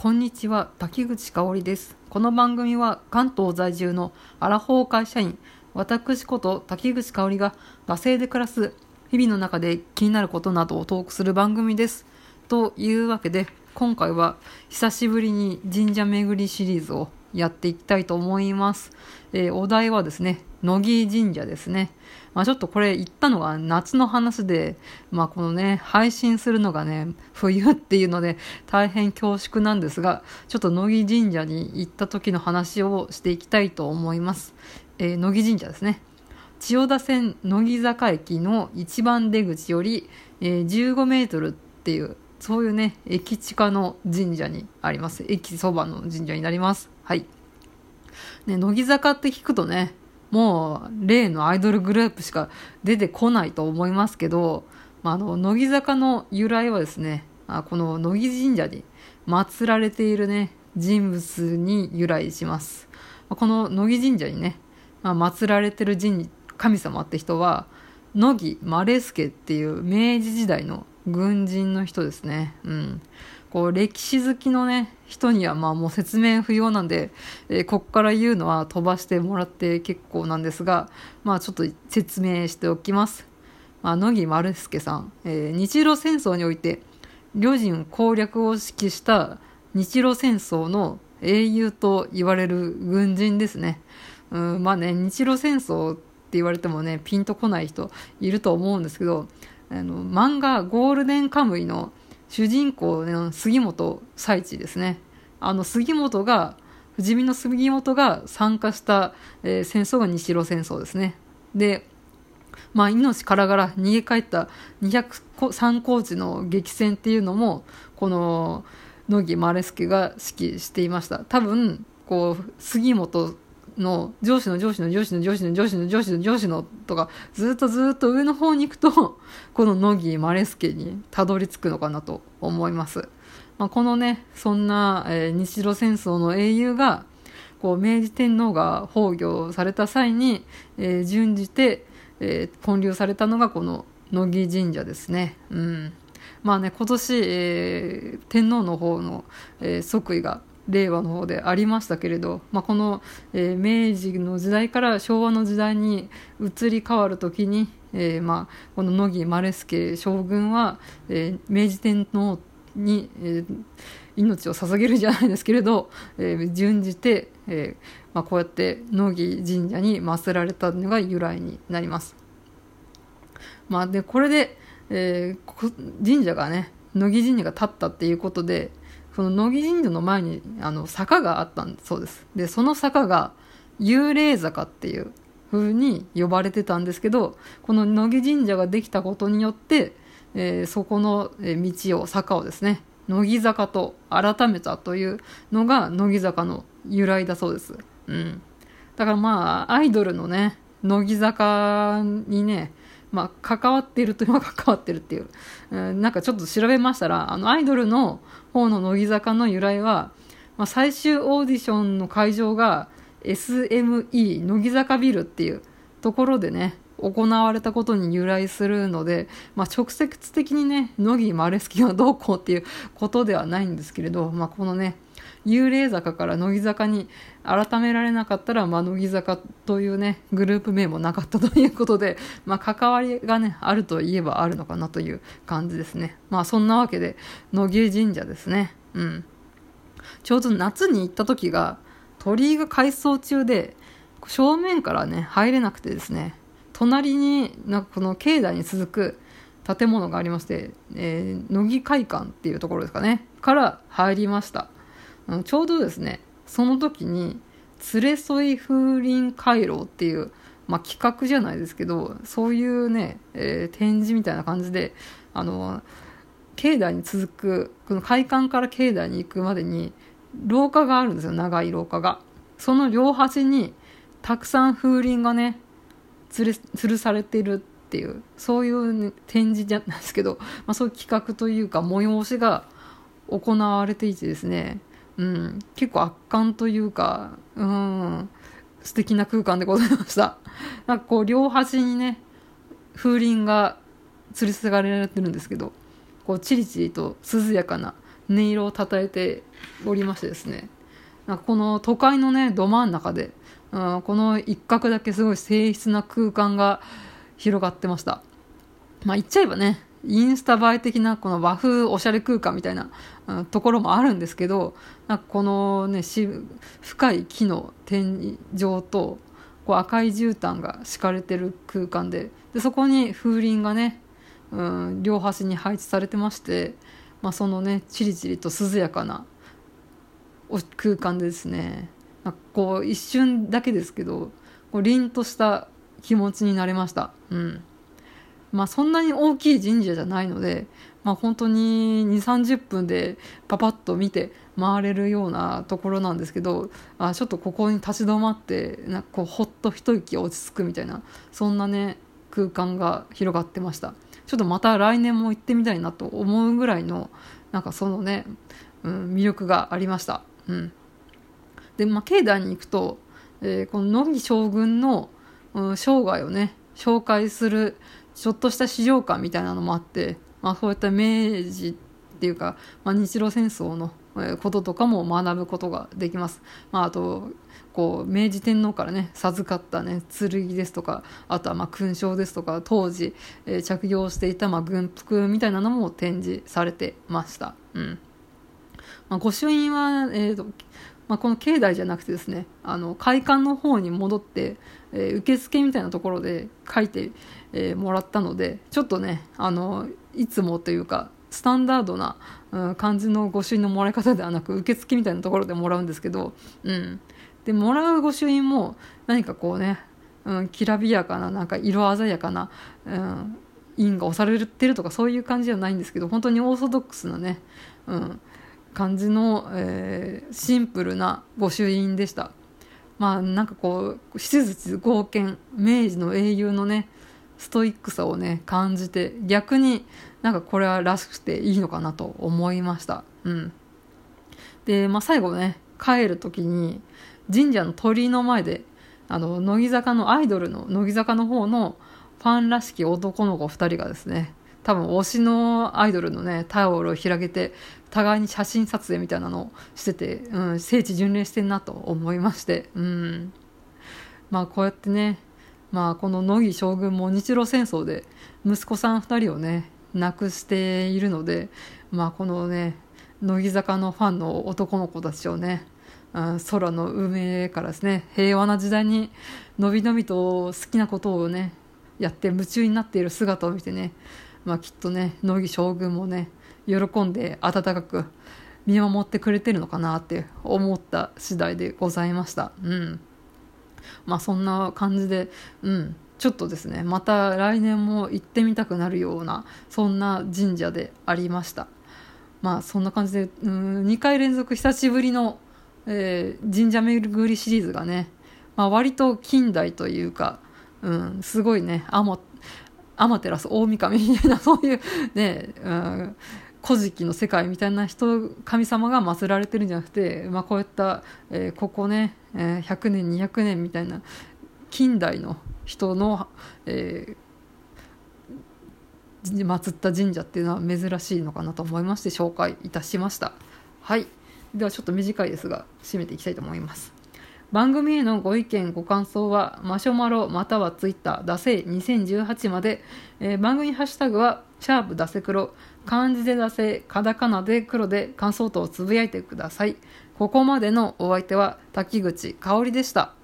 こんにちは滝口香織です。この番組は関東在住のアラフォー会社員私こと滝口香織が惰性で暮らす日々の中で気になることなどをトークする番組です。というわけで今回は久しぶりに神社巡りシリーズをやっていきたいと思います、えー、お題はですね乃木神社ですね。まあ、ちょっとこれ言ったのが夏の話で、まあ、このね、配信するのがね、冬っていうので大変恐縮なんですが、ちょっと乃木神社に行った時の話をしていきたいと思います。えー、乃木神社ですね。千代田線乃木坂駅の一番出口より、えー、15メートルっていう、そういうね、駅地下の神社にあります。駅そばの神社になります。はい。ね、乃木坂って聞くとね、もう例のアイドルグループしか出てこないと思いますけど、まあ、あの乃木坂の由来はですねあこの乃木神社に祀られているね人物に由来します。この乃木神社にね、まあ、祀られてる神神様って人は乃木マ助っていう明治時代の軍人の人ですね。うん。こう歴史好きのね人にはまあもう説明不要なんで、えー、こっから言うのは飛ばしてもらって結構なんですがまあちょっと説明しておきます、まあ、野木丸助さん、えー、日露戦争において旅人攻略を指揮した日露戦争の英雄と言われる軍人ですね。うんまあね日露戦争って言われてもねピンとこない人いると思うんですけどあの漫画「ゴールデンカムイ」の「主人公の杉本彩地ですね。あの杉本が不死身の杉本が参加した、えー、戦争が日露戦争ですね。でまあ、命からがら逃げ帰った203高地の激戦っていうのもこの野木マレスケが指揮していました。多分こう杉本の上司の上司の上司の上司の上司の上司の上司のとかずっとずっと上の方に行くと この乃木マレスケにたどり着くのかなと思います、まあ、このねそんな、えー、日露戦争の英雄がこう明治天皇が崩御された際に、えー、準じて、えー、建立されたのがこの乃木神社ですね。うん。まあね今年、えー、天皇の方の、えー、即位が令和の方でありましたけれど、まあ、この、えー、明治の時代から昭和の時代に移り変わる時に、えーまあ、この乃木丸助将軍は、えー、明治天皇に、え、命を捧げるじゃないですけれど、えー、準じて、えーまあ、こうやって乃木神社に祀られたのが由来になります。まあ、でこれで、えー、神社がね乃木神社が立ったっていうことで、その乃木神社の前にあの坂があったんそうです。でその坂が幽霊坂っていう風に呼ばれてたんですけどこの乃木神社ができたことによって、えー、そこの道を坂をですね乃木坂と改めたというのが乃木坂の由来だそうです、うん、だからまあアイドルのね乃木坂にねまあ、関わっているといえば関わってるっていう、うん、なんかちょっと調べましたらあのアイドルの方の乃木坂の由来は、まあ、最終オーディションの会場が SME 乃木坂ビルっていうところでね行われたことに由来するので、まあ、直接的にね乃木マレスキがどうこうっていうことではないんですけれど、まあ、このね幽霊坂から乃木坂に改められなかったら、まあ、乃木坂というねグループ名もなかったということで、まあ、関わりがねあるといえばあるのかなという感じですね。まあそんなわけで乃木神社ですね。うん。ちょうど夏に行った時が鳥居が改装中で正面からね入れなくてですね隣になんかこの境内に続く建物がありまして、えー、乃木会館っていうところですかねから入りました。ちょうどですねその時に連れ添い風鈴回廊っていう、まあ、企画じゃないですけどそういうね、えー、展示みたいな感じであの境内に続くこの会館から境内に行くまでに廊下があるんですよ長い廊下が。その両端にたくさん風鈴がね吊る吊るされているっていうそういう、ね、展示じゃないですけど、まあ、そういう企画というか催しが行われていてですねうん、結構圧巻というか、うん、素敵な空間でございました。なんかこう、両端にね、風鈴が吊り下がられてるんですけど、こう、チリチリと涼やかな音色をたたえておりましてですね。なんかこの都会のねど真ん中で、うん、この一角だけすごい静筆な空間が広がってました。まあ言っちゃえばねインスタ映え的なこの和風おしゃれ空間みたいな、ところもあるんですけどなんかこのね深い木の天井とこう赤い絨毯が敷かれてる空間ででそこに風鈴がね、うん、両端に配置されてまして、まあ、そのねチリチリと涼やかな空間でですねなんかこう一瞬だけですけどこう凛とした気持ちになれました。うんまあ、そんなに大きい神社じゃないので、まあ、本当に2 3 0分でパパッと見て回れるようなところなんですけどあちょっとここに立ち止まってなんかこうほっと一息落ち着くみたいなそんなね空間が広がってました。ちょっとまた来年も行ってみたいなと思うぐらいのなんかそのね、うん、魅力がありました、うん、で、まあ、境内に行くと、えー、この乃木将軍の、うん、生涯をね紹介するちょっとした資料館みたいなのもあって、まあ、そういった明治っていうか、まあ、日露戦争のこととかも学ぶことができます。まあ、あとこう明治天皇からね授かったね剣ですとかあとはま勲章ですとか当時、えー、着用していたま軍服みたいなのも展示されてました。うんまあ、御朱印は、えーとまあ、この境内じゃなくてですねあの会館の方に戻って、えー、受付みたいなところで書いて、えー、もらったのでちょっとねあのいつもというかスタンダードな、うん、感じの御朱印のもらい方ではなく受付みたいなところでもらうんですけど、うん、でもらう御朱印も何かこうね、うん、きらびやかななんか色鮮やかな、うん、印が押されてるとかそういう感じじゃないんですけど本当にオーソドックスなね、うん、感じの、えー、シンプルな御朱印でした。まあなんかこう手術合憲明治の英雄のねストイックさをね感じて逆になんかこれはらしくていいのかなと思いましたうんで、まあ、最後ね帰る時に神社の鳥居の前であの乃木坂のアイドルの乃木坂の方のファンらしき男の子2人がですね多分推しのアイドルのねタオルを広げて互いに写真撮影みたいなのをしてて、うん、聖地巡礼してんなと思いまして。うん。まあこうやってねまあ、この乃木将軍も日露戦争で息子さん2人をね亡くしているので、まあ、このね乃木坂のファンの男の子たちをね、うん、空の海からですね平和な時代にのびのびと好きなことをねやって夢中になっている姿を見てね、まあ、きっとね乃木将軍もね喜んで温かく見守ってくれてるのかなって思った次第でございました。うんまあそんな感じで、うん、ちょっとですね、また来年も行ってみたくなるような、そんな神社でありました。まあそんな感じで、うん、2回連続久しぶりの、えー、神社巡りシリーズがね、まあ、割と近代というか、うん、すごいね、アマ天照大神みたいな、そういうね、うん古事記の世界みたいな人神様が祀られてるんじゃなくて、まあ、こういった、えー、ここね、えー、100年200年みたいな近代の人の、えー、祀った神社っていうのは珍しいのかなと思いまして紹介いたしました。はい。ではちょっと短いですが締めていきたいと思います。番組へのご意見ご感想はマシュマロまたはツイッターダセ2018まで、えー、番組ハッシュタグはシャープダセ黒漢字でダセ、カタカナで黒で感想等をつぶやいてください。ここまでのお相手は滝口香織でした。